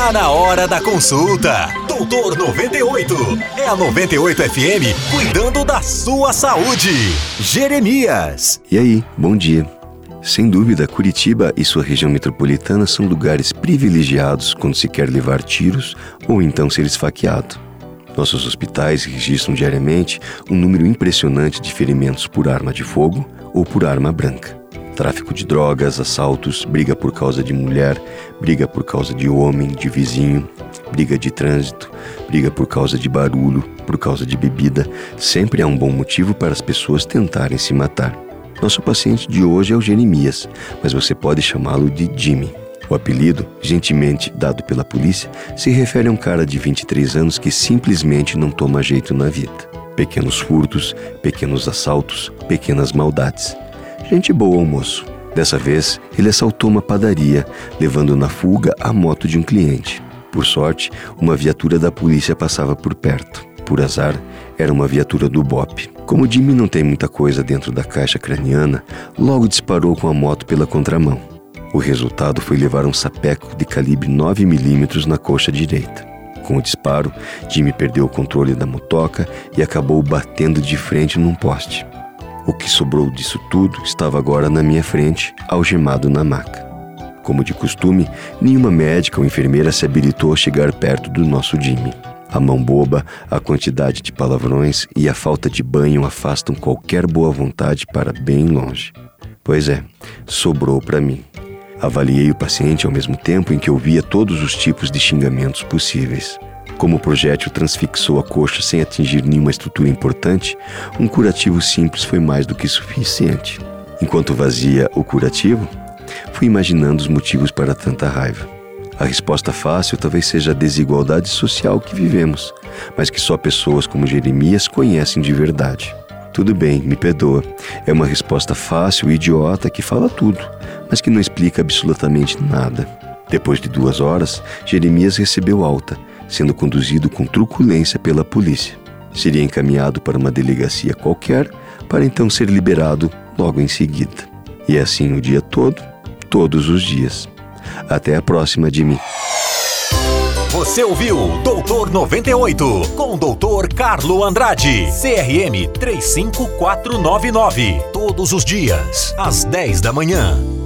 Tá na hora da consulta. Doutor 98. É a 98 FM cuidando da sua saúde. Jeremias. E aí, bom dia. Sem dúvida, Curitiba e sua região metropolitana são lugares privilegiados quando se quer levar tiros ou então ser esfaqueado. Nossos hospitais registram diariamente um número impressionante de ferimentos por arma de fogo ou por arma branca tráfico de drogas, assaltos, briga por causa de mulher, briga por causa de homem, de vizinho, briga de trânsito, briga por causa de barulho, por causa de bebida. Sempre há um bom motivo para as pessoas tentarem se matar. Nosso paciente de hoje é o Jeremias, mas você pode chamá-lo de Jimmy. O apelido, gentilmente dado pela polícia, se refere a um cara de 23 anos que simplesmente não toma jeito na vida. Pequenos furtos, pequenos assaltos, pequenas maldades. Gente boa, o moço. Dessa vez, ele assaltou uma padaria, levando na fuga a moto de um cliente. Por sorte, uma viatura da polícia passava por perto. Por azar, era uma viatura do BOP. Como Jimmy não tem muita coisa dentro da caixa craniana, logo disparou com a moto pela contramão. O resultado foi levar um sapeco de calibre 9mm na coxa direita. Com o disparo, Jimmy perdeu o controle da motoca e acabou batendo de frente num poste. O que sobrou disso tudo estava agora na minha frente, algemado na maca. Como de costume, nenhuma médica ou enfermeira se habilitou a chegar perto do nosso Jimmy. A mão boba, a quantidade de palavrões e a falta de banho afastam qualquer boa vontade para bem longe. Pois é, sobrou para mim. Avaliei o paciente ao mesmo tempo em que ouvia todos os tipos de xingamentos possíveis. Como o projétil transfixou a coxa sem atingir nenhuma estrutura importante, um curativo simples foi mais do que suficiente. Enquanto vazia o curativo, fui imaginando os motivos para tanta raiva. A resposta fácil talvez seja a desigualdade social que vivemos, mas que só pessoas como Jeremias conhecem de verdade. Tudo bem, me perdoa. É uma resposta fácil e idiota que fala tudo, mas que não explica absolutamente nada. Depois de duas horas, Jeremias recebeu alta sendo conduzido com truculência pela polícia. Seria encaminhado para uma delegacia qualquer para então ser liberado logo em seguida. E assim o dia todo, todos os dias. Até a próxima, Jimmy. Você ouviu Doutor 98 com o Doutor Carlo Andrade, CRM 35499. Todos os dias, às 10 da manhã.